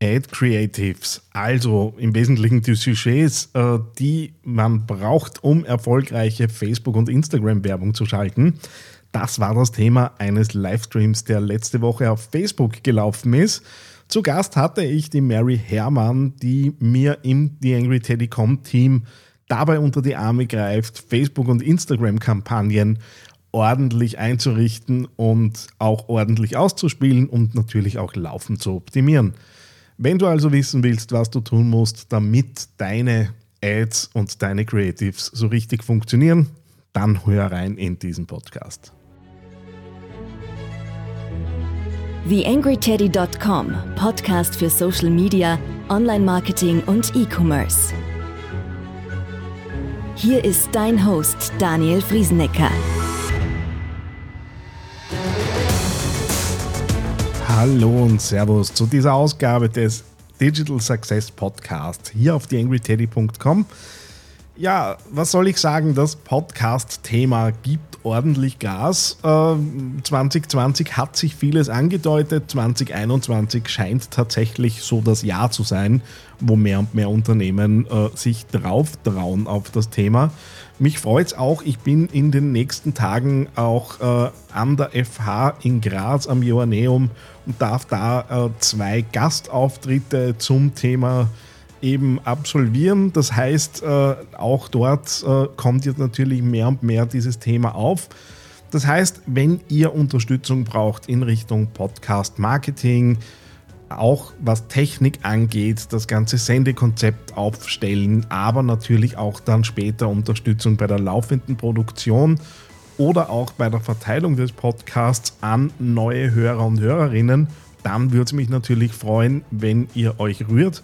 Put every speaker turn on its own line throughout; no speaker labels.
Ad Creatives, also im Wesentlichen die Sujets, äh, die man braucht, um erfolgreiche Facebook- und Instagram-Werbung zu schalten. Das war das Thema eines Livestreams, der letzte Woche auf Facebook gelaufen ist. Zu Gast hatte ich die Mary Herrmann, die mir im The Angry Teddy.com Team dabei unter die Arme greift, Facebook- und Instagram-Kampagnen ordentlich einzurichten und auch ordentlich auszuspielen und natürlich auch laufend zu optimieren. Wenn du also wissen willst, was du tun musst, damit deine Ads und deine Creatives so richtig funktionieren, dann hör rein in diesen Podcast.
TheAngryTeddy.com, Podcast für Social Media, Online-Marketing und E-Commerce. Hier ist dein Host Daniel Friesenecker.
Hallo und Servus zu dieser Ausgabe des Digital Success Podcast hier auf theangryteddy.com. Ja, was soll ich sagen? Das Podcast-Thema gibt ordentlich Gas. Äh, 2020 hat sich vieles angedeutet. 2021 scheint tatsächlich so das Jahr zu sein, wo mehr und mehr Unternehmen äh, sich drauf trauen auf das Thema. Mich freut es auch, ich bin in den nächsten Tagen auch äh, an der FH in Graz am Joanneum und darf da äh, zwei Gastauftritte zum Thema eben absolvieren. Das heißt, äh, auch dort äh, kommt jetzt natürlich mehr und mehr dieses Thema auf. Das heißt, wenn ihr Unterstützung braucht in Richtung Podcast Marketing, auch was Technik angeht, das ganze Sendekonzept aufstellen, aber natürlich auch dann später Unterstützung bei der laufenden Produktion oder auch bei der Verteilung des Podcasts an neue Hörer und Hörerinnen, dann würde es mich natürlich freuen, wenn ihr euch rührt.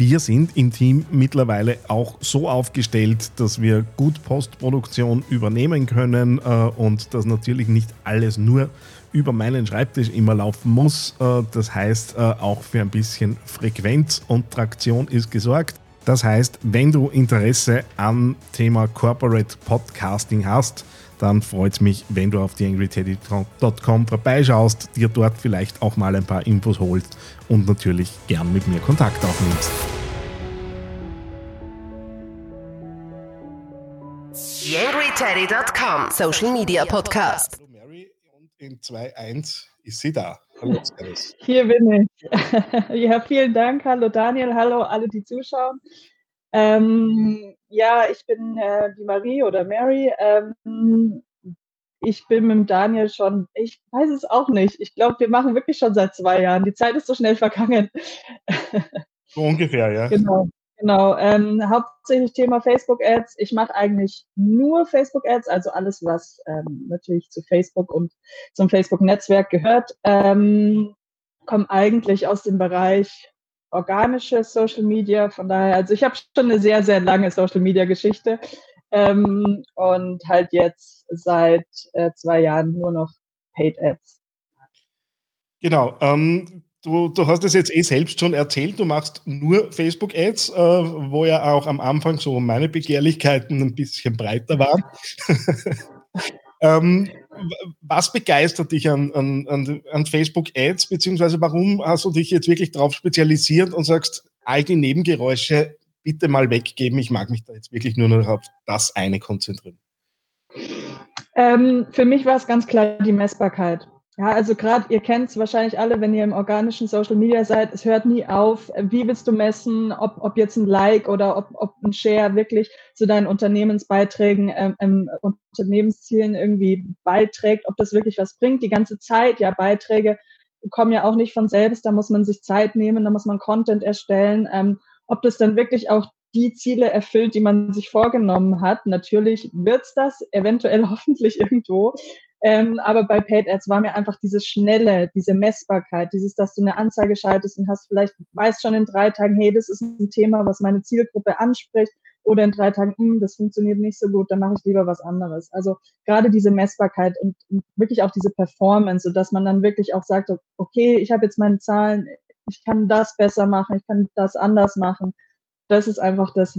Wir sind im Team mittlerweile auch so aufgestellt, dass wir gut Postproduktion übernehmen können äh, und dass natürlich nicht alles nur über meinen Schreibtisch immer laufen muss. Äh, das heißt, äh, auch für ein bisschen Frequenz und Traktion ist gesorgt. Das heißt, wenn du Interesse am Thema Corporate Podcasting hast, dann freut es mich, wenn du auf theangryteddy.com vorbeischaust, dir dort vielleicht auch mal ein paar Infos holst und natürlich gern mit mir Kontakt aufnimmst.
TheAngryTeddy.com Social Media Podcast.
Hallo Mary und in 2.1 ist sie da. Hallo,
Servus. Hier bin ich. ja, vielen Dank. Hallo Daniel, hallo alle, die zuschauen. Ähm, ja, ich bin äh, die Marie oder Mary. Ähm, ich bin mit Daniel schon, ich weiß es auch nicht. Ich glaube, wir machen wirklich schon seit zwei Jahren. Die Zeit ist so schnell vergangen.
so ungefähr, ja.
Genau. Genau, ähm, hauptsächlich Thema Facebook Ads. Ich mache eigentlich nur Facebook Ads, also alles, was ähm, natürlich zu Facebook und zum Facebook Netzwerk gehört. Ähm, komme eigentlich aus dem Bereich organische Social Media. Von daher, also ich habe schon eine sehr, sehr lange Social Media Geschichte ähm, und halt jetzt seit äh, zwei Jahren nur noch Paid Ads.
Genau. Ähm, du, du hast es jetzt eh selbst schon erzählt, du machst nur Facebook-Ads, äh, wo ja auch am Anfang so meine Begehrlichkeiten ein bisschen breiter waren. ähm, was begeistert dich an, an, an Facebook-Ads, beziehungsweise warum hast du dich jetzt wirklich darauf spezialisiert und sagst, all die Nebengeräusche bitte mal weggeben, ich mag mich da jetzt wirklich nur noch auf das eine konzentrieren?
Ähm, für mich war es ganz klar die Messbarkeit. Ja, also gerade, ihr kennt es wahrscheinlich alle, wenn ihr im organischen Social Media seid, es hört nie auf. Wie willst du messen, ob, ob jetzt ein Like oder ob, ob ein Share wirklich zu deinen Unternehmensbeiträgen, ähm, ähm, Unternehmenszielen irgendwie beiträgt, ob das wirklich was bringt, die ganze Zeit. Ja, Beiträge kommen ja auch nicht von selbst, da muss man sich Zeit nehmen, da muss man Content erstellen. Ähm, ob das dann wirklich auch die Ziele erfüllt, die man sich vorgenommen hat. Natürlich wird's das, eventuell hoffentlich irgendwo. Ähm, aber bei Paid Ads war mir einfach dieses Schnelle, diese Messbarkeit, dieses, dass du eine Anzeige schaltest und hast vielleicht, weißt schon in drei Tagen, hey, das ist ein Thema, was meine Zielgruppe anspricht. Oder in drei Tagen, hm, das funktioniert nicht so gut, dann mache ich lieber was anderes. Also gerade diese Messbarkeit und, und wirklich auch diese Performance, so dass man dann wirklich auch sagt, okay, ich habe jetzt meine Zahlen, ich kann das besser machen, ich kann das anders machen. Das ist einfach das,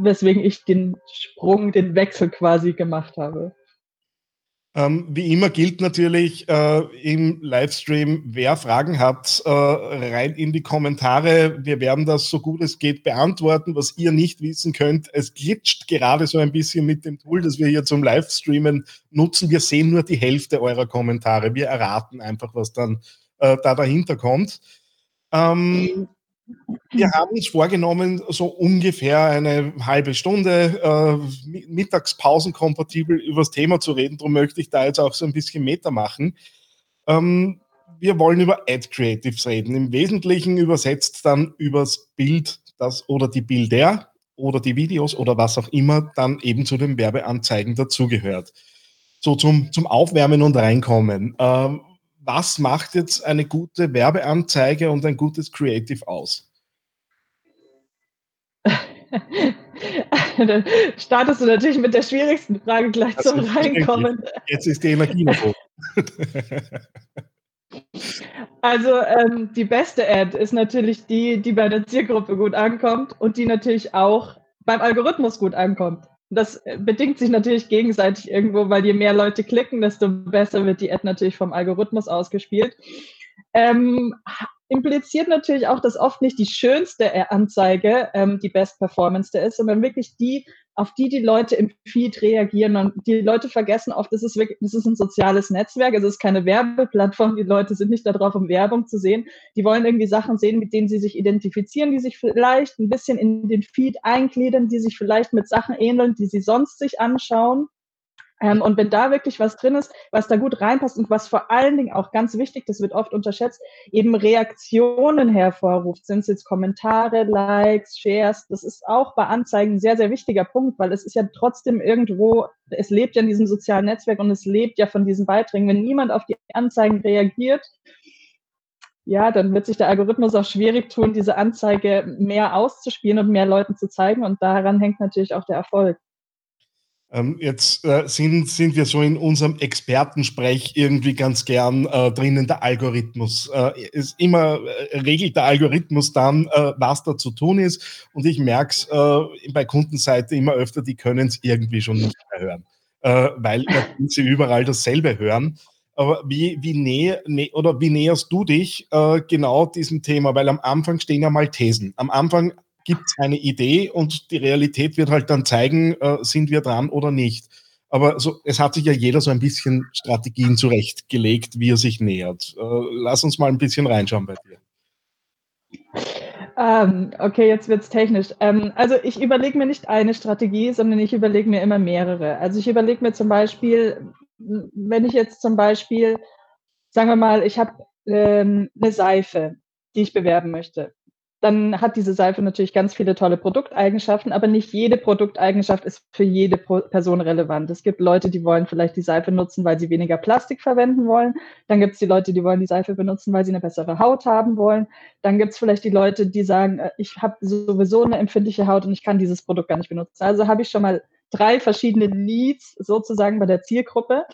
weswegen ich den Sprung, den Wechsel quasi gemacht habe.
Ähm, wie immer gilt natürlich äh, im Livestream, wer Fragen hat, äh, rein in die Kommentare. Wir werden das so gut es geht beantworten. Was ihr nicht wissen könnt, es glitscht gerade so ein bisschen mit dem Tool, das wir hier zum Livestreamen nutzen. Wir sehen nur die Hälfte eurer Kommentare. Wir erraten einfach, was dann äh, da dahinter kommt. Ähm, wir haben uns vorgenommen, so ungefähr eine halbe Stunde äh, mittagspausenkompatibel über das Thema zu reden. Darum möchte ich da jetzt auch so ein bisschen Meta machen. Ähm, wir wollen über Ad Creatives reden. Im Wesentlichen übersetzt dann übers Bild das oder die Bilder oder die Videos oder was auch immer dann eben zu den Werbeanzeigen dazugehört. So zum, zum Aufwärmen und Reinkommen. Ähm, was macht jetzt eine gute Werbeanzeige und ein gutes Creative aus?
Dann startest du natürlich mit der schwierigsten Frage gleich das zum Reinkommen.
Jetzt ist die Energie noch hoch.
Also ähm, die beste Ad ist natürlich die, die bei der Zielgruppe gut ankommt und die natürlich auch beim Algorithmus gut ankommt. Das äh, bedingt sich natürlich gegenseitig irgendwo, weil je mehr Leute klicken, desto besser wird die Ad natürlich vom Algorithmus ausgespielt. Ähm, impliziert natürlich auch, dass oft nicht die schönste Anzeige ähm, die Best Performance ist, sondern wirklich die, auf die die Leute im Feed reagieren. Und die Leute vergessen oft, das ist wirklich, das ist ein soziales Netzwerk, es ist keine Werbeplattform. Die Leute sind nicht darauf, um Werbung zu sehen. Die wollen irgendwie Sachen sehen, mit denen sie sich identifizieren, die sich vielleicht ein bisschen in den Feed eingliedern, die sich vielleicht mit Sachen ähneln, die sie sonst sich anschauen. Ähm, und wenn da wirklich was drin ist, was da gut reinpasst und was vor allen Dingen auch ganz wichtig, das wird oft unterschätzt, eben Reaktionen hervorruft, sind es jetzt Kommentare, Likes, Shares, das ist auch bei Anzeigen ein sehr, sehr wichtiger Punkt, weil es ist ja trotzdem irgendwo, es lebt ja in diesem sozialen Netzwerk und es lebt ja von diesen Beiträgen. Wenn niemand auf die Anzeigen reagiert, ja, dann wird sich der Algorithmus auch schwierig tun, diese Anzeige mehr auszuspielen und mehr Leuten zu zeigen. Und daran hängt natürlich auch der Erfolg.
Ähm, jetzt äh, sind, sind wir so in unserem Expertensprech irgendwie ganz gern äh, drinnen, der Algorithmus. Äh, ist immer äh, regelt der Algorithmus dann, äh, was da zu tun ist. Und ich merke es äh, bei Kundenseite immer öfter, die können es irgendwie schon nicht mehr hören, weil sie überall dasselbe hören. Aber wie, wie, nähe, nä oder wie näherst du dich genau diesem Thema? Weil am Anfang stehen ja mal Thesen. Am Anfang gibt es eine Idee und die Realität wird halt dann zeigen, äh, sind wir dran oder nicht. Aber so, es hat sich ja jeder so ein bisschen Strategien zurechtgelegt, wie er sich nähert. Äh, lass uns mal ein bisschen reinschauen bei dir.
Ähm, okay, jetzt wird es technisch. Ähm, also ich überlege mir nicht eine Strategie, sondern ich überlege mir immer mehrere. Also ich überlege mir zum Beispiel, wenn ich jetzt zum Beispiel, sagen wir mal, ich habe ähm, eine Seife, die ich bewerben möchte dann hat diese Seife natürlich ganz viele tolle Produkteigenschaften, aber nicht jede Produkteigenschaft ist für jede Person relevant. Es gibt Leute, die wollen vielleicht die Seife nutzen, weil sie weniger Plastik verwenden wollen. Dann gibt es die Leute, die wollen die Seife benutzen, weil sie eine bessere Haut haben wollen. Dann gibt es vielleicht die Leute, die sagen, äh, ich habe sowieso eine empfindliche Haut und ich kann dieses Produkt gar nicht benutzen. Also habe ich schon mal drei verschiedene Needs sozusagen bei der Zielgruppe.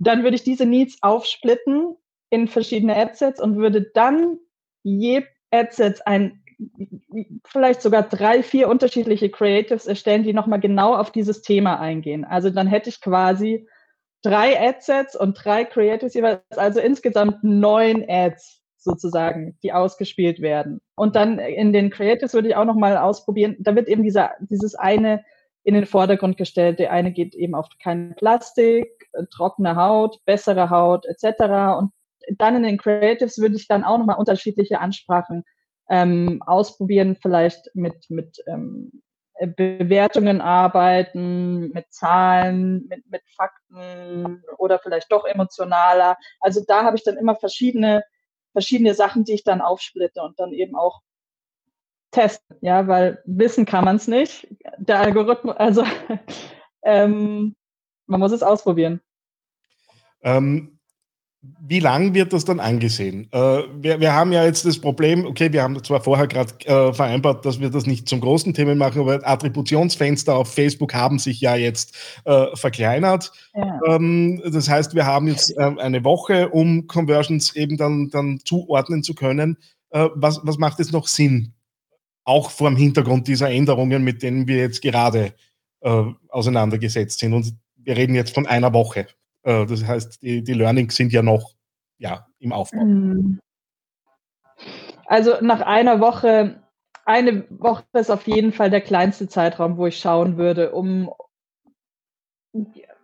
Dann würde ich diese Needs aufsplitten in verschiedene Adsets und würde dann je Adsets ein vielleicht sogar drei, vier unterschiedliche Creatives erstellen, die nochmal genau auf dieses Thema eingehen. Also dann hätte ich quasi drei Adsets und drei Creatives jeweils, also insgesamt neun Ads sozusagen, die ausgespielt werden. Und dann in den Creatives würde ich auch nochmal ausprobieren, da wird eben dieser, dieses eine in den Vordergrund gestellt. Der eine geht eben auf kein Plastik, trockene Haut, bessere Haut etc. Und dann in den Creatives würde ich dann auch nochmal unterschiedliche Ansprachen ähm, ausprobieren, vielleicht mit, mit ähm, Bewertungen arbeiten, mit Zahlen, mit, mit Fakten oder vielleicht doch emotionaler. Also da habe ich dann immer verschiedene, verschiedene Sachen, die ich dann aufsplitte und dann eben auch testen, ja, weil wissen kann man es nicht. Der Algorithmus, also ähm, man muss es ausprobieren.
Ähm, wie lang wird das dann angesehen? Äh, wir, wir, haben ja jetzt das Problem, okay, wir haben zwar vorher gerade äh, vereinbart, dass wir das nicht zum großen Thema machen, aber Attributionsfenster auf Facebook haben sich ja jetzt äh, verkleinert. Ja. Ähm, das heißt, wir haben jetzt äh, eine Woche, um Conversions eben dann, dann zuordnen zu können. Äh, was, was macht es noch Sinn? Auch vor dem Hintergrund dieser Änderungen, mit denen wir jetzt gerade äh, auseinandergesetzt sind. Und wir reden jetzt von einer Woche Äh, das heißt, die, die Learnings sind ja noch ja, im Aufbau. Mhm.
Also nach einer Woche, eine Woche ist auf jeden Fall der kleinste Zeitraum, wo ich schauen würde, um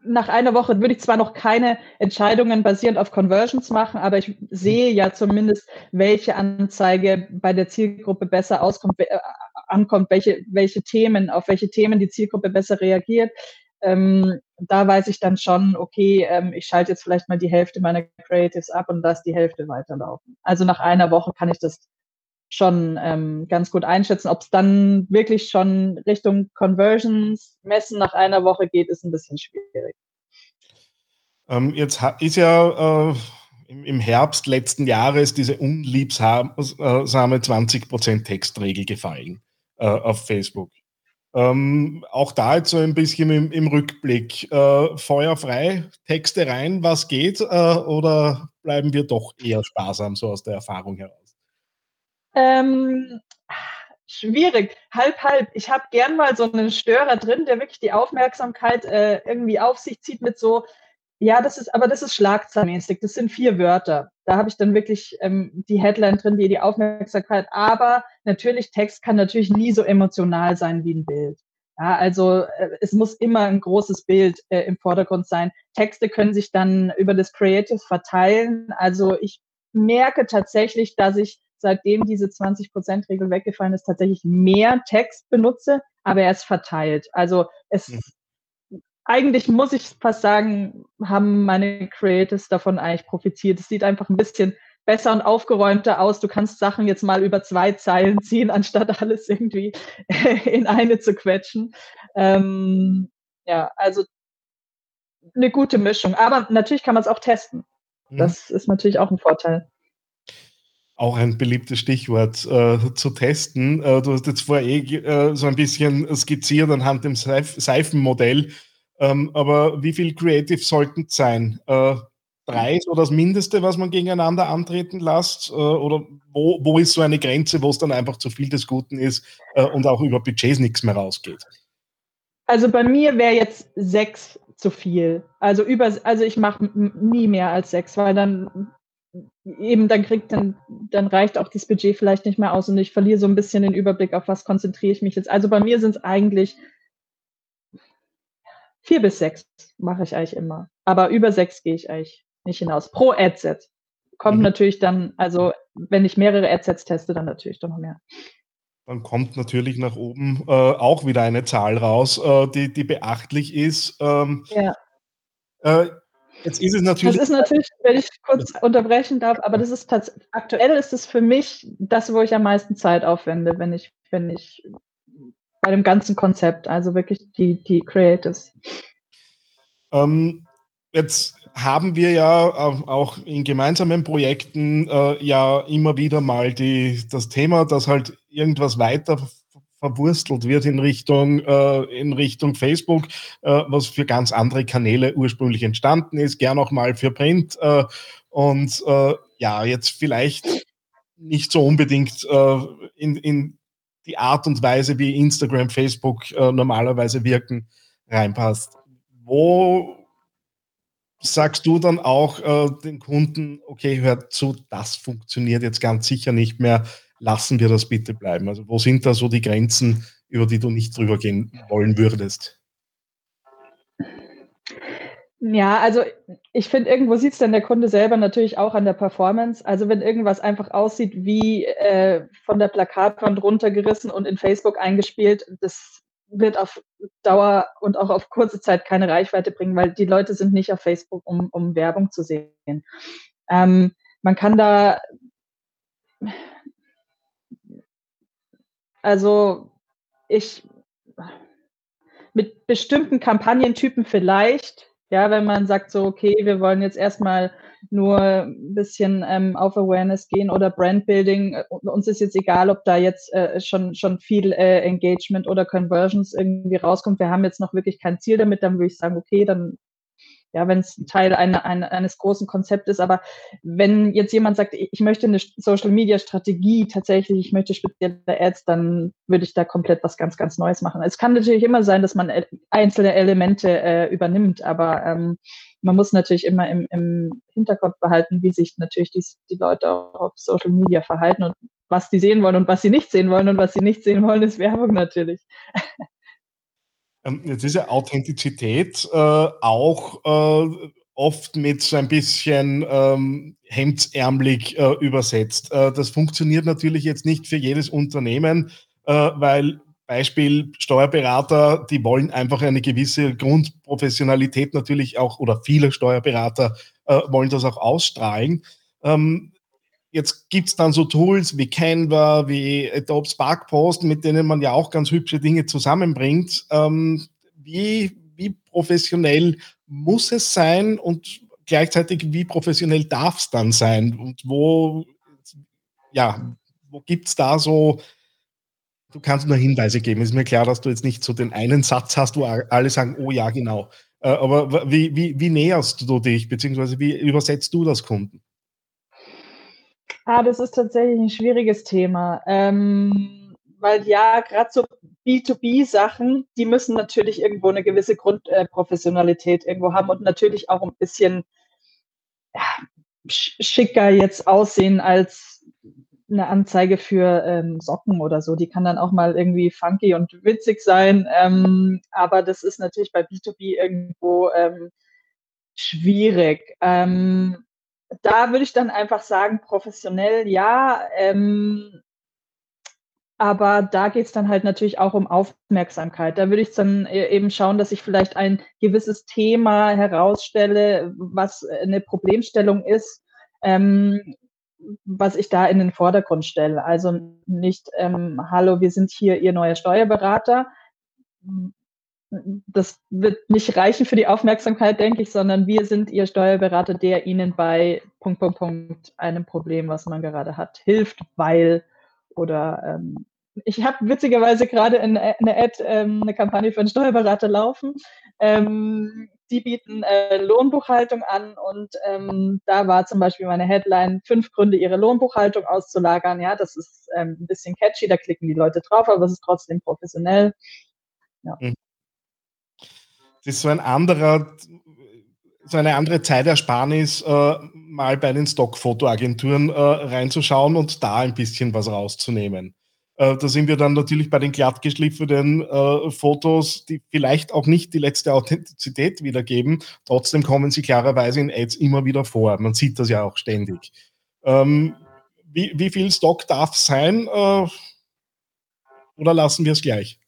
nach einer Woche würde ich zwar noch keine Entscheidungen basierend auf Conversions machen, aber ich sehe ja zumindest, welche Anzeige bei der Zielgruppe besser auskommt, äh, ankommt, welche, welche Themen, auf welche Themen die Zielgruppe besser reagiert. Ähm, da weiß ich dann schon, okay, ähm, ich schalte jetzt vielleicht mal die Hälfte meiner Creatives ab und lasse die Hälfte weiterlaufen. Also nach einer Woche kann ich das schon ähm, ganz gut einschätzen. Ob es dann wirklich schon Richtung Conversions messen nach einer Woche geht, ist ein bisschen schwierig.
Ähm, jetzt ist ja äh, im Herbst letzten Jahres diese unliebsame 20% Textregel gefallen äh, auf Facebook. Ähm, auch da jetzt so ein bisschen im, im Rückblick. Äh, feuerfrei, Texte rein, was geht? Äh, oder bleiben wir doch eher sparsam, so aus der Erfahrung heraus?
Ähm, schwierig, halb, halb. Ich habe gern mal so einen Störer drin, der wirklich die Aufmerksamkeit äh, irgendwie auf sich zieht mit so, ja, das ist, aber das ist schlagzeilenmäßig. Das sind vier Wörter. Da habe ich dann wirklich ähm, die Headline drin, die die Aufmerksamkeit. Aber natürlich, Text kann natürlich nie so emotional sein wie ein Bild. Ja, also äh, es muss immer ein großes Bild äh, im Vordergrund sein. Texte können sich dann über das Creative verteilen. Also ich merke tatsächlich, dass ich seitdem diese 20%-Regel weggefallen ist, tatsächlich mehr Text benutze, aber er ist verteilt. Also es mhm. Eigentlich muss ich fast sagen, haben meine Creators davon eigentlich profitiert. Es sieht einfach ein bisschen besser und aufgeräumter aus. Du kannst Sachen jetzt mal über zwei Zeilen ziehen, anstatt alles irgendwie in eine zu quetschen. Ähm, ja, also eine gute Mischung. Aber natürlich kann man es auch testen. Mhm. Das ist natürlich auch ein Vorteil
auch ein beliebtes Stichwort äh, zu testen. Äh, du hast jetzt vorher eh äh, so ein bisschen skizziert anhand dem Seif Seifenmodell. Ähm, aber wie viel Creative sollten es sein? Äh, drei ist oder das Mindeste, was man gegeneinander antreten lässt? Äh, oder wo, wo ist so eine Grenze, wo es dann einfach zu viel des Guten ist äh, und auch über Budgets nichts mehr rausgeht?
Also bei mir wäre jetzt sechs zu viel. Also über, also ich mache nie mehr als sechs, weil dann eben dann kriegt dann, dann reicht auch das Budget vielleicht nicht mehr aus und ich verliere so ein bisschen den Überblick, auf was konzentriere ich mich jetzt. Also bei mir sind es eigentlich vier bis sechs mache ich eigentlich immer. Aber über sechs gehe ich eigentlich nicht hinaus. Pro Adset. Kommt mhm. natürlich dann, also wenn ich mehrere Adsets teste, dann natürlich doch noch mehr.
Dann kommt natürlich nach oben äh, auch wieder eine Zahl raus, äh, die, die beachtlich ist. Ähm, ja. Äh,
Jetzt ist es natürlich. Das ist natürlich, wenn ich kurz unterbrechen darf, aber das ist aktuell ist es für mich das, wo ich am meisten Zeit aufwende, wenn ich, wenn ich bei dem ganzen Konzept, also wirklich die, die Creatives.
Ähm, jetzt haben wir ja auch in gemeinsamen Projekten äh, ja immer wieder mal die, das Thema, dass halt irgendwas weiter verwurstelt wird in Richtung, äh, in Richtung Facebook, äh, was für ganz andere Kanäle ursprünglich entstanden ist, gern auch mal für Print. Äh, und äh, ja, jetzt vielleicht nicht so unbedingt äh, in, in die Art und Weise, wie Instagram, Facebook äh, normalerweise wirken, reinpasst. Wo sagst du dann auch äh, den Kunden, okay, hört zu, das funktioniert jetzt ganz sicher nicht mehr, lassen wir das bitte bleiben? Also wo sind da so die Grenzen, über die du nicht drüber gehen wollen würdest?
Ja, also ich finde, irgendwo sieht es dann der Kunde selber natürlich auch an der Performance. Also wenn irgendwas einfach aussieht wie äh, von der Plakatwand runtergerissen und in Facebook eingespielt, das wird auf Dauer und auch auf kurze Zeit keine Reichweite bringen, weil die Leute sind nicht auf Facebook, um, um Werbung zu sehen. Ähm, man kann da also ich mit bestimmten Kampagnentypen vielleicht, ja, wenn man sagt so, okay, wir wollen jetzt erstmal nur ein bisschen ähm, auf Awareness gehen oder Brandbuilding. Uns ist jetzt egal, ob da jetzt äh, schon, schon viel äh, Engagement oder Conversions irgendwie rauskommt. Wir haben jetzt noch wirklich kein Ziel damit, dann würde ich sagen, okay, dann ja, wenn es Teil eine, eine, eines großen Konzeptes ist. Aber wenn jetzt jemand sagt, ich möchte eine Social Media Strategie tatsächlich, ich möchte spezielle Ads, dann würde ich da komplett was ganz, ganz Neues machen. Es kann natürlich immer sein, dass man einzelne Elemente äh, übernimmt, aber ähm, man muss natürlich immer im, im Hinterkopf behalten, wie sich natürlich die, die Leute auf Social Media verhalten und was die sehen wollen und was sie nicht sehen wollen und was sie nicht sehen wollen, ist Werbung natürlich.
Ähm, jetzt ist ja Authentizität äh, auch äh, oft mit so ein bisschen ähm, hemdsärmlich äh, übersetzt. Äh, das funktioniert natürlich jetzt nicht für jedes Unternehmen, äh, weil Beispiel Steuerberater, die wollen einfach eine gewisse Grundprofessionalität natürlich auch, oder viele Steuerberater äh, wollen das auch ausstrahlen. Ähm, jetzt gibt es dann so Tools wie Canva, wie Adobe Spark Post, mit denen man ja auch ganz hübsche Dinge zusammenbringt. Ähm, wie, wie professionell muss es sein und gleichzeitig wie professionell darf es dann sein? Und wo, ja, wo gibt es da so Du kannst nur Hinweise geben. Ist mir klar, dass du jetzt nicht so den einen Satz hast, wo alle sagen, oh ja, genau. Äh, aber wie, wie, wie näherst du dich, beziehungsweise wie übersetzt du das Kunden?
Ah, das ist tatsächlich ein schwieriges Thema. Ähm, weil ja, gerade so B2B-Sachen, die müssen natürlich irgendwo eine gewisse Grundprofessionalität äh, irgendwo haben und natürlich auch ein bisschen ja, schicker jetzt aussehen als eine Anzeige für ähm, Socken oder so. Die kann dann auch mal irgendwie funky und witzig sein. Ähm, aber das ist natürlich bei B2B irgendwo ähm, schwierig. Ähm, da würde ich dann einfach sagen, professionell ja. Ähm, aber da geht es dann halt natürlich auch um Aufmerksamkeit. Da würde ich dann e-, eben schauen, dass ich vielleicht ein gewisses Thema herausstelle, was eine Problemstellung ist, ähm, was ich da in den Vordergrund stelle. Also nicht, ähm, hallo, wir sind hier Ihr neuer Steuerberater. Das wird nicht reichen für die Aufmerksamkeit, denke ich, sondern wir sind Ihr Steuerberater, der Ihnen bei Punkt, Punkt, Punkt einem Problem, was man gerade hat, hilft, weil oder ähm, ich habe witzigerweise gerade eine, eine Ad, ähm, eine Kampagne für einen Steuerberater laufen. Ähm, die bieten äh, Lohnbuchhaltung an und ähm, da war zum Beispiel meine Headline, fünf Gründe, ihre Lohnbuchhaltung auszulagern. Ja, das ist ähm, ein bisschen catchy, da klicken die Leute drauf, aber es ist trotzdem professionell. Ja.
Mhm. Das ist so ein anderer, so eine andere Zeitersparnis, äh, mal bei den Stockfotoagenturen äh, reinzuschauen und da ein bisschen was rauszunehmen. Äh, da sind wir dann natürlich bei den glattgeschliffenen äh, Fotos, die vielleicht auch nicht die letzte Authentizität wiedergeben. Trotzdem kommen sie klarerweise in Ads immer wieder vor. Man sieht das ja auch ständig. Ähm, wie, wie, viel Stock darf sein? Äh, oder lassen wir es gleich?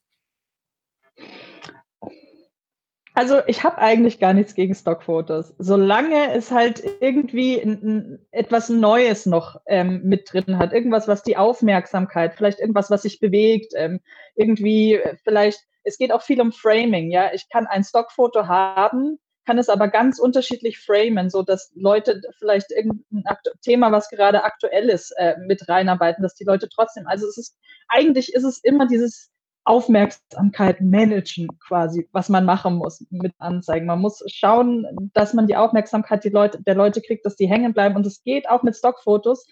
Also ich habe eigentlich gar nichts gegen Stockfotos, solange es halt irgendwie etwas Neues noch ähm, mit drin hat, irgendwas, was die Aufmerksamkeit, vielleicht irgendwas, was sich bewegt, ähm, irgendwie äh, vielleicht, es geht auch viel um Framing, ja. Ich kann ein Stockfoto haben, kann es aber ganz unterschiedlich framen, so dass Leute vielleicht irgendein Thema, was gerade aktuell ist, äh, mit reinarbeiten, dass die Leute trotzdem, also es ist, eigentlich ist es immer dieses Aufmerksamkeit managen quasi, was man machen muss mit Anzeigen. Man muss schauen, dass man die Aufmerksamkeit die Leute, der Leute kriegt, dass die hängen bleiben. Und es geht auch mit Stockfotos.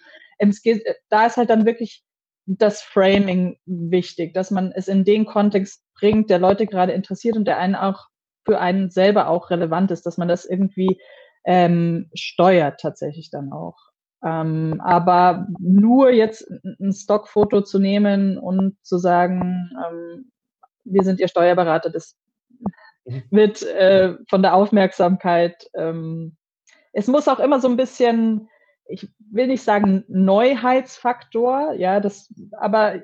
Geht, da ist halt dann wirklich das Framing wichtig, dass man es in den Kontext bringt, der Leute gerade interessiert und der einen auch für einen selber auch relevant ist, dass man das irgendwie ähm, steuert tatsächlich dann auch. Ähm, aber nur jetzt ein Stockfoto zu nehmen und zu sagen, ähm, wir sind Ihr Steuerberater, das mhm. wird äh, von der Aufmerksamkeit, ähm, es muss auch immer so ein bisschen, ich will nicht sagen Neuheitsfaktor, ja, das, aber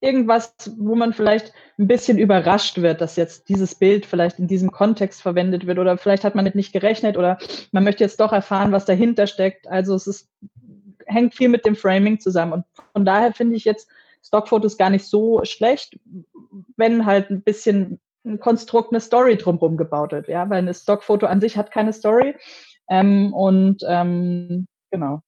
irgendwas, wo man vielleicht ein bisschen überrascht wird, dass jetzt dieses Bild vielleicht in diesem Kontext verwendet wird oder vielleicht hat man mit nicht gerechnet oder man möchte jetzt doch erfahren, was dahinter steckt. Also es ist, hängt viel mit dem Framing zusammen und von daher finde ich jetzt Stockfotos gar nicht so schlecht, wenn halt ein bisschen ein Konstrukt, eine Story drumherum gebaut wird, ja, weil ein Stockfoto an sich hat keine Story ähm, und ähm, genau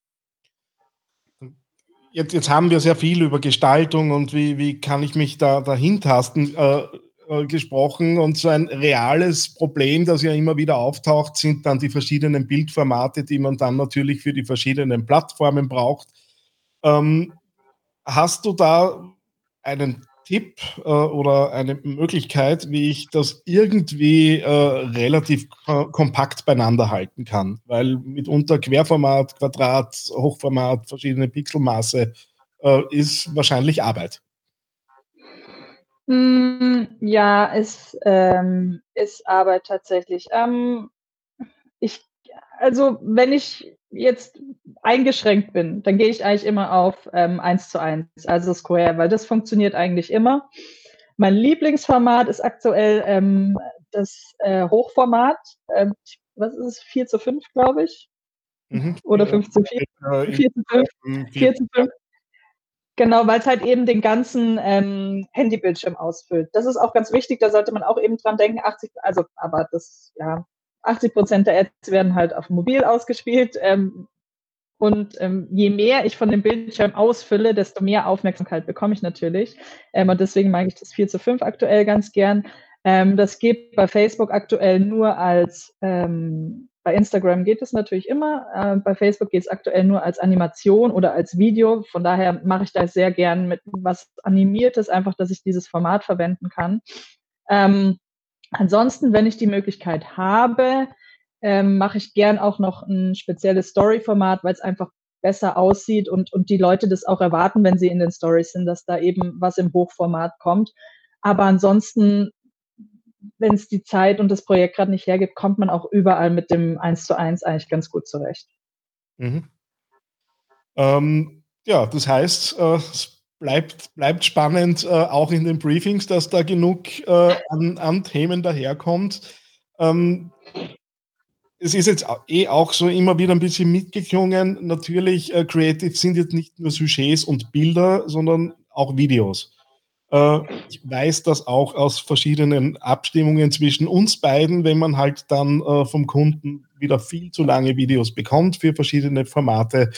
jetzt, jetzt haben wir sehr viel über Gestaltung und wie, wie kann ich mich da dahin tasten äh, äh, gesprochen. Und so ein reales Problem, das ja immer wieder auftaucht, sind dann die verschiedenen Bildformate, die man dann natürlich für die verschiedenen Plattformen braucht. Ähm, hast du da einen Tipp äh, oder eine Möglichkeit, wie ich das irgendwie äh, relativ kompakt beieinander halten kann? Weil mitunter Querformat, Quadrat, Hochformat, verschiedene Pixelmaße äh, ist wahrscheinlich Arbeit.
Mm, ja, ist, ähm, ist Arbeit tatsächlich. Ähm, ich, also wenn ich jetzt eingeschränkt bin, dann gehe ich eigentlich immer auf ähm, 1 zu 1, also Square, weil das funktioniert eigentlich immer. Mein Lieblingsformat ist aktuell ähm, das äh, Hochformat. Ähm, was ist es? 4 zu 5, glaube ich. Mhm. Oder 5 zu 4. 4 zu 5. 4 zu 5. Genau, weil es halt eben den ganzen ähm, Handybildschirm ausfüllt. Das ist auch ganz wichtig, da sollte man auch eben dran denken, 80, also, aber das, ja, 80 Prozent der Ads werden halt auf mobil ausgespielt. Ähm, und ähm, je mehr ich von dem Bildschirm ausfülle, desto mehr Aufmerksamkeit bekomme ich natürlich. Ähm, und deswegen mag ich das 4 zu 5 aktuell ganz gern. Ähm, das geht bei Facebook aktuell nur als, ähm, bei Instagram geht es natürlich immer. Äh, bei Facebook geht es aktuell nur als Animation oder als Video. Von daher mache ich da sehr gern mit was Animiertes, einfach, dass ich dieses Format verwenden kann. Ähm, Ansonsten, wenn ich die Möglichkeit habe, ähm, mache ich gern auch noch ein spezielles Story-Format, weil es einfach besser aussieht und, und die Leute das auch erwarten, wenn sie in den Stories sind, dass da eben was im Hochformat kommt. Aber ansonsten, wenn es die Zeit und das Projekt gerade nicht hergibt, kommt man auch überall mit dem 1 zu 1 eigentlich ganz gut zurecht.
Mhm. Ähm, ja, das heißt, äh, bleibt, bleibt spannend, äh, auch in den Briefings, dass da genug äh, an, an, Themen daherkommt. Ähm, es ist jetzt eh auch so immer wieder ein bisschen mitgeklungen. Natürlich, äh, Creative sind jetzt nicht nur Sujets und Bilder, sondern auch Videos. Äh, ich weiß das auch aus verschiedenen Abstimmungen zwischen uns beiden, wenn man halt dann äh, vom Kunden wieder viel zu lange Videos bekommt für verschiedene Formate.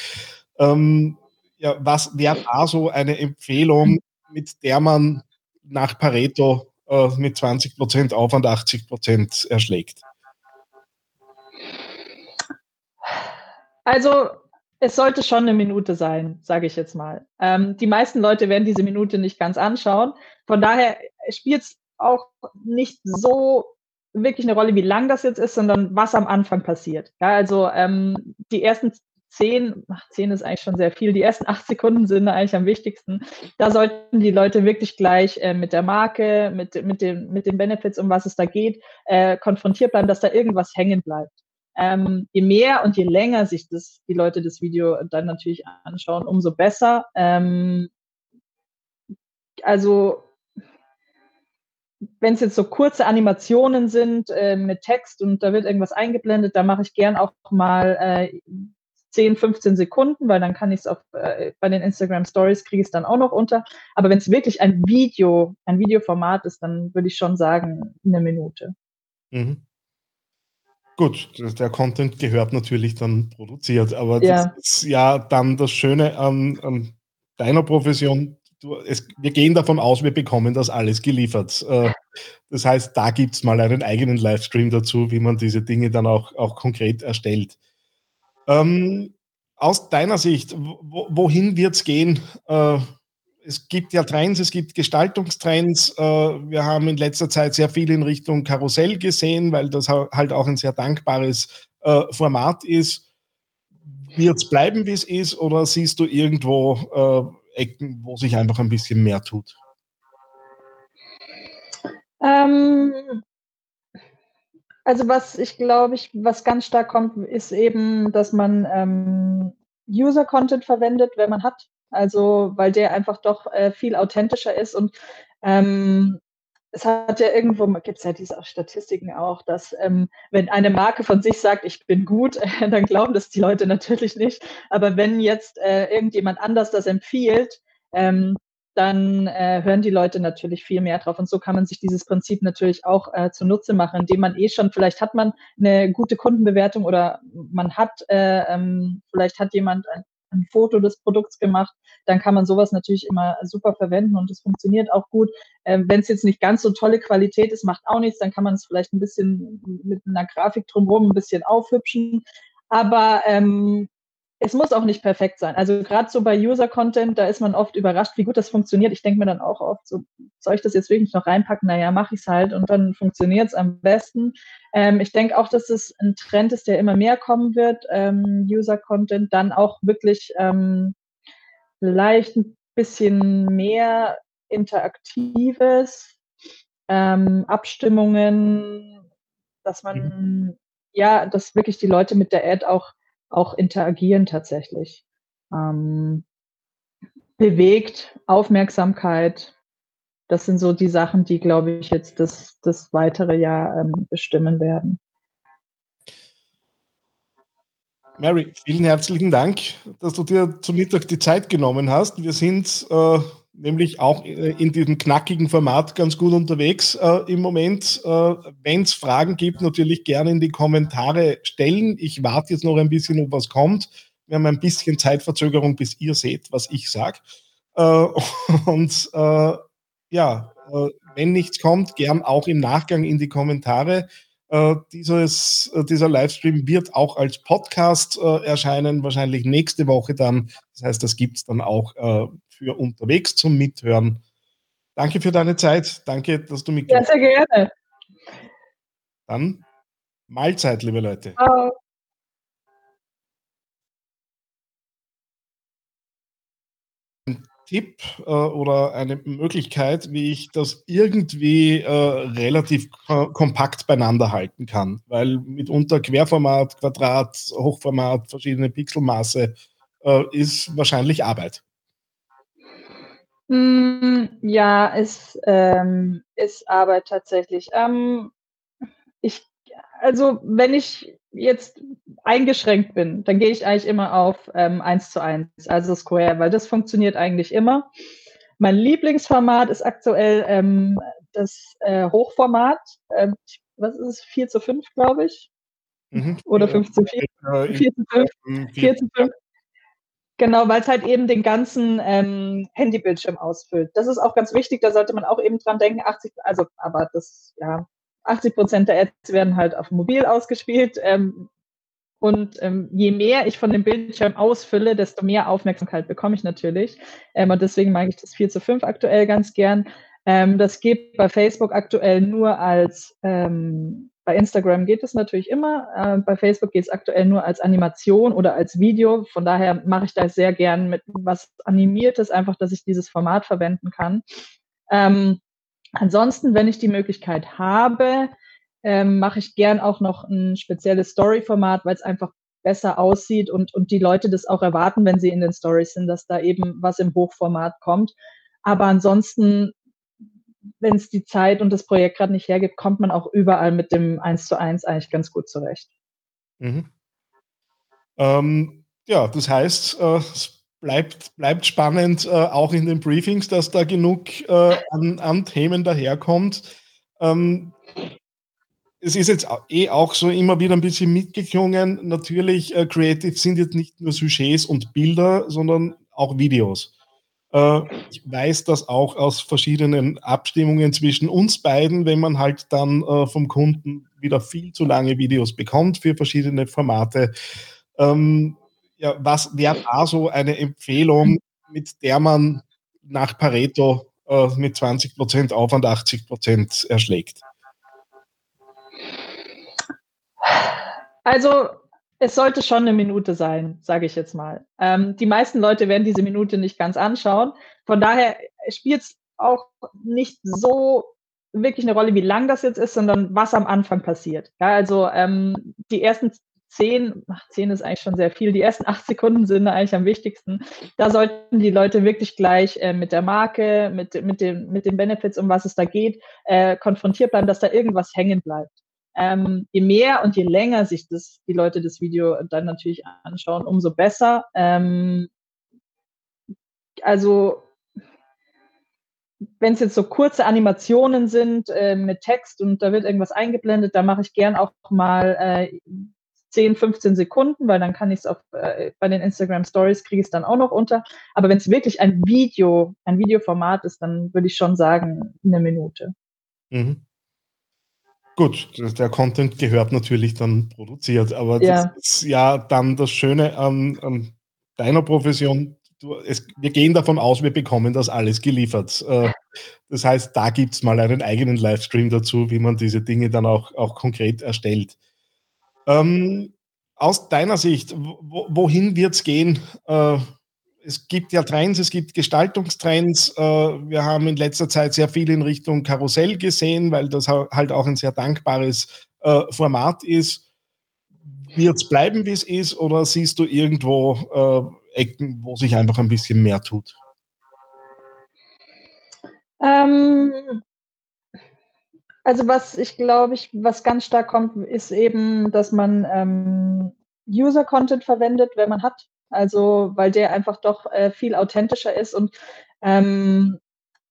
Ähm, ja, was wäre da so eine Empfehlung, mit der man nach Pareto äh, mit 20 Prozent Aufwand 80 Prozent erschlägt?
Also es sollte schon eine Minute sein, sage ich jetzt mal. Ähm, die meisten Leute werden diese Minute nicht ganz anschauen. Von daher spielt es auch nicht so wirklich eine Rolle, wie lang das jetzt ist, sondern was am Anfang passiert. Ja, also ähm, die ersten zehn, ach, zehn ist eigentlich schon sehr viel, die ersten acht Sekunden sind eigentlich am wichtigsten. Da sollten die Leute wirklich gleich äh, mit der Marke, mit, mit, dem, mit den Benefits, um was es da geht, äh, konfrontiert bleiben, dass da irgendwas hängen bleibt. Ähm, je mehr und je länger sich das, die Leute das Video dann natürlich anschauen, umso besser. Ähm, also wenn es jetzt so kurze Animationen sind äh, mit Text und da wird irgendwas eingeblendet, da mache ich gern auch mal äh, 10, 15 Sekunden, weil dann kann ich es auch äh, bei den Instagram Stories kriege ich es dann auch noch unter. Aber wenn es wirklich ein Video, ein Videoformat ist, dann würde ich schon sagen, eine Minute.
Mhm. Gut, der Content gehört natürlich dann produziert, aber ja. das ist ja dann das Schöne an, an deiner Profession. Du, es, wir gehen davon aus, wir bekommen das alles geliefert. Äh, das heißt, da gibt es mal einen eigenen Livestream dazu, wie man diese Dinge dann auch, auch konkret erstellt. Ähm, aus deiner Sicht, wo, wohin wird es gehen? Äh, es gibt ja Trends, es gibt Gestaltungstrends. Äh, wir haben in letzter Zeit sehr viel in Richtung Karussell gesehen, weil das halt auch ein sehr dankbares äh, Format ist. Wird es bleiben, wie es ist, oder siehst du irgendwo äh, Ecken, wo sich einfach ein bisschen mehr tut?
Ähm, also was ich glaube, ich, was ganz stark kommt, ist eben, dass man ähm, User-Content verwendet, wenn man hat. Also weil der einfach doch äh, viel authentischer ist und ähm, es hat ja irgendwo, gibt es ja diese Statistiken auch, dass ähm, wenn eine Marke von sich sagt, ich bin gut, äh, dann glauben das die Leute natürlich nicht. Aber wenn jetzt äh, irgendjemand anders das empfiehlt, ähm, dann äh, hören die Leute natürlich viel mehr drauf. Und so kann man sich dieses Prinzip natürlich auch äh, zunutze machen, indem man eh schon, vielleicht hat man eine gute Kundenbewertung oder man hat, äh, ähm, vielleicht hat jemand ein, ein Foto des Produkts gemacht, dann kann man sowas natürlich immer super verwenden und es funktioniert auch gut. Ähm, Wenn es jetzt nicht ganz so tolle Qualität ist, macht auch nichts, dann kann man es vielleicht ein bisschen mit einer Grafik drumherum ein bisschen aufhübschen. Aber ähm, es muss auch nicht perfekt sein. Also gerade so bei User-Content, da ist man oft überrascht, wie gut das funktioniert. Ich denke mir dann auch oft, so, soll ich das jetzt wirklich noch reinpacken? Naja, mache ich es halt und dann funktioniert es am besten. Ähm, ich denke auch, dass es ein Trend ist, der immer mehr kommen wird, ähm, User-Content, dann auch wirklich ähm, vielleicht ein bisschen mehr Interaktives, ähm, Abstimmungen, dass man, mhm. ja, dass wirklich die Leute mit der Ad auch auch interagieren tatsächlich. Ähm, bewegt, Aufmerksamkeit, das sind so die Sachen, die, glaube ich, jetzt das, das weitere Jahr ähm, bestimmen werden.
Mary, vielen herzlichen Dank, dass du dir zum Mittag die Zeit genommen hast. Wir sind äh, nämlich auch äh, in diesem knackigen Format ganz gut unterwegs äh, im Moment. Äh, Wenn es Fragen gibt, natürlich gerne in die Kommentare stellen. Ich warte jetzt noch ein bisschen, ob was kommt. Wir haben ein bisschen Zeitverzögerung, bis ihr seht, was ich sage. Äh, und äh, ja, äh, wenn nichts kommt, gern auch im Nachgang in die Kommentare. Dieses, dieser Livestream wird auch als Podcast erscheinen, wahrscheinlich nächste Woche dann. Das heißt, das gibt es dann auch für unterwegs zum Mithören. Danke für deine Zeit. Danke, dass du mitgehst.
Ja, sehr gerne.
Dann Mahlzeit, liebe Leute.
Ciao.
Tipp äh, oder eine Möglichkeit, wie ich das irgendwie äh, relativ kompakt beieinander halten kann, weil mitunter Querformat, Quadrat, Hochformat, verschiedene Pixelmaße äh, ist wahrscheinlich Arbeit.
Hm, ja, ist, ähm, ist Arbeit tatsächlich. Ähm, ich, also wenn ich jetzt eingeschränkt bin, dann gehe ich eigentlich immer auf ähm, 1 zu 1, also Square, weil das funktioniert eigentlich immer. Mein Lieblingsformat ist aktuell ähm, das äh, Hochformat. Ähm, was ist es? 4 zu 5, glaube ich. Mhm. Oder 5 zu 4. 4 zu 5. 4 zu 5. Genau, weil es halt eben den ganzen ähm, Handybildschirm ausfüllt. Das ist auch ganz wichtig, da sollte man auch eben dran denken, 80, also, aber das, ja, 80 Prozent der Ads werden halt auf mobil ausgespielt. Ähm, und ähm, je mehr ich von dem Bildschirm ausfülle, desto mehr Aufmerksamkeit bekomme ich natürlich. Ähm, und deswegen mag ich das 4 zu 5 aktuell ganz gern. Ähm, das geht bei Facebook aktuell nur als ähm, bei Instagram geht es natürlich immer. Äh, bei Facebook geht es aktuell nur als Animation oder als Video. Von daher mache ich da sehr gern mit was Animiertes, einfach, dass ich dieses Format verwenden kann. Ähm, ansonsten, wenn ich die Möglichkeit habe, ähm, mache ich gern auch noch ein spezielles Story-Format, weil es einfach besser aussieht und, und die Leute das auch erwarten, wenn sie in den Stories sind, dass da eben was im Hochformat kommt. Aber ansonsten wenn es die Zeit und das Projekt gerade nicht hergibt, kommt man auch überall mit dem 1 zu 1 eigentlich ganz gut zurecht.
Mhm. Ähm, ja, das heißt, äh, es bleibt, bleibt spannend, äh, auch in den Briefings, dass da genug äh, an, an, Themen daherkommt. Ähm, es ist jetzt eh auch so immer wieder ein bisschen mitgeklungen. Natürlich, äh, Creative sind jetzt nicht nur Sujets und Bilder, sondern auch Videos. Äh, ich weiß das auch aus verschiedenen Abstimmungen zwischen uns beiden, wenn man halt dann äh, vom Kunden wieder viel zu lange Videos bekommt für verschiedene Formate. Ähm, ja, was wäre da so eine Empfehlung, mit der man nach Pareto äh, mit 20% Aufwand 80% erschlägt?
Also es sollte schon eine Minute sein, sage ich jetzt mal. Ähm, die meisten Leute werden diese Minute nicht ganz anschauen. Von daher spielt es auch nicht so wirklich eine Rolle, wie lang das jetzt ist, sondern was am Anfang passiert. Ja, also ähm, die ersten zehn, ach, zehn ist eigentlich schon sehr viel, die ersten acht Sekunden sind eigentlich am wichtigsten. Da sollten die Leute wirklich gleich äh, mit der Marke, mit, mit, dem, mit den Benefits, um was es da geht, äh, konfrontiert bleiben, dass da irgendwas hängen bleibt. Ähm, je mehr und je länger sich das, die Leute das Video dann natürlich anschauen, umso besser. Ähm, also wenn es jetzt so kurze Animationen sind äh, mit Text und da wird irgendwas eingeblendet, da mache ich gern auch mal äh, 10, 15 Sekunden, weil dann kann ich es auch äh, bei den Instagram Stories kriege ich es dann auch noch unter. Aber wenn es wirklich ein Video, ein Videoformat ist, dann würde ich schon sagen, eine Minute. Mhm.
Gut, der Content gehört natürlich dann produziert, aber ja. das ist ja dann das Schöne an, an deiner Profession. Du, es, wir gehen davon aus, wir bekommen das alles geliefert. Äh, das heißt, da gibt es mal einen eigenen Livestream dazu, wie man diese Dinge dann auch, auch konkret erstellt. Ähm, aus deiner Sicht, wo, wohin wird es gehen? Es gibt ja Trends, es gibt Gestaltungstrends. Äh, wir haben in letzter Zeit sehr viel in Richtung Karussell gesehen, weil das halt auch ein sehr dankbares äh, Format ist. Wird es bleiben, wie es ist, oder siehst du irgendwo äh, Ecken, wo sich einfach ein bisschen mehr tut?
Ähm, also was ich glaube, ich, was ganz stark kommt, ist eben, dass man ähm, User-Content verwendet, wenn man hat. Also weil der einfach doch äh, viel authentischer ist und ähm,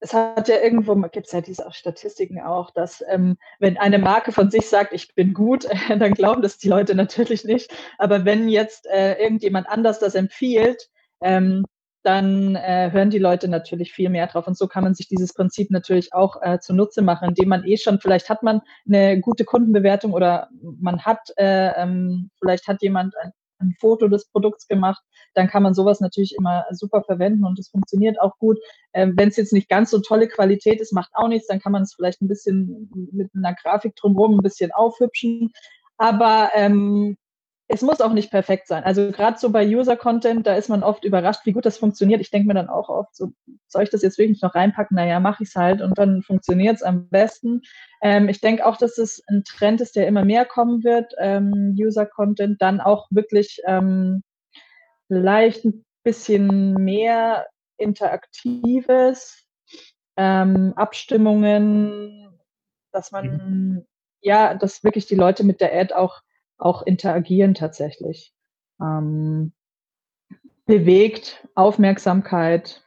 es hat ja irgendwo, gibt es ja diese Statistiken auch, dass ähm, wenn eine Marke von sich sagt, ich bin gut, äh, dann glauben das die Leute natürlich nicht. Aber wenn jetzt äh, irgendjemand anders das empfiehlt, ähm, dann äh, hören die Leute natürlich viel mehr drauf. Und so kann man sich dieses Prinzip natürlich auch äh, zunutze machen, indem man eh schon, vielleicht hat man eine gute Kundenbewertung oder man hat, äh, ähm, vielleicht hat jemand ein, ein Foto des Produkts gemacht, dann kann man sowas natürlich immer super verwenden und es funktioniert auch gut. Ähm, Wenn es jetzt nicht ganz so tolle Qualität ist, macht auch nichts, dann kann man es vielleicht ein bisschen mit einer Grafik drumherum ein bisschen aufhübschen. Aber ähm, es muss auch nicht perfekt sein. Also gerade so bei User-Content, da ist man oft überrascht, wie gut das funktioniert. Ich denke mir dann auch oft, so, soll ich das jetzt wirklich noch reinpacken? Naja, mache ich es halt und dann funktioniert es am besten. Ähm, ich denke auch, dass es ein Trend ist, der immer mehr kommen wird, ähm, User-Content, dann auch wirklich ähm, vielleicht ein bisschen mehr Interaktives, ähm, Abstimmungen, dass man, mhm. ja, dass wirklich die Leute mit der Ad auch auch interagieren tatsächlich. Ähm, bewegt, Aufmerksamkeit,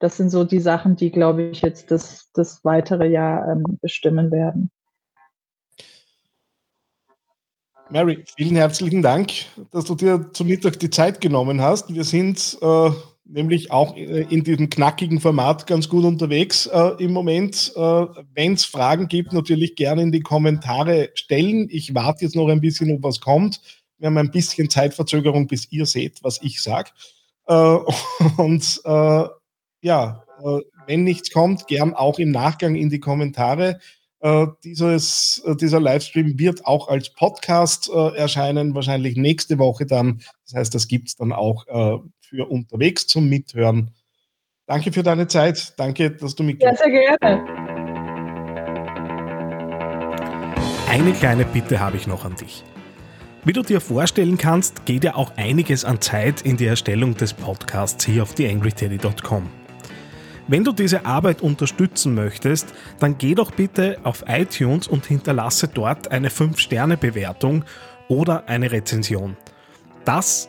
das sind so die Sachen, die, glaube ich, jetzt das, das weitere Jahr ähm, bestimmen werden.
Mary, vielen herzlichen Dank, dass du dir zum Mittag die Zeit genommen hast. Wir sind äh, nämlich auch äh, in diesem knackigen Format ganz gut unterwegs äh, im Moment. Äh, Wenn es Fragen gibt, natürlich gerne in die Kommentare stellen. Ich warte jetzt noch ein bisschen, ob was kommt. Wir haben ein bisschen Zeitverzögerung, bis ihr seht, was ich sage. Äh, und äh, ja, äh, wenn nichts kommt, gern auch im Nachgang in die Kommentare. Dieses, dieser Livestream wird auch als Podcast erscheinen, wahrscheinlich nächste Woche dann. Das heißt, das gibt es dann auch für unterwegs zum Mithören. Danke für deine Zeit. Danke, dass du mitgehst.
Ja, sehr gerne.
Eine kleine Bitte habe ich noch an dich. Wie du dir vorstellen kannst, geht ja auch einiges an Zeit in die Erstellung des Podcasts hier auf theangryteddy.com. Wenn du diese Arbeit unterstützen möchtest, dann geh doch bitte auf iTunes und hinterlasse dort eine 5-Sterne-Bewertung oder eine Rezension. Das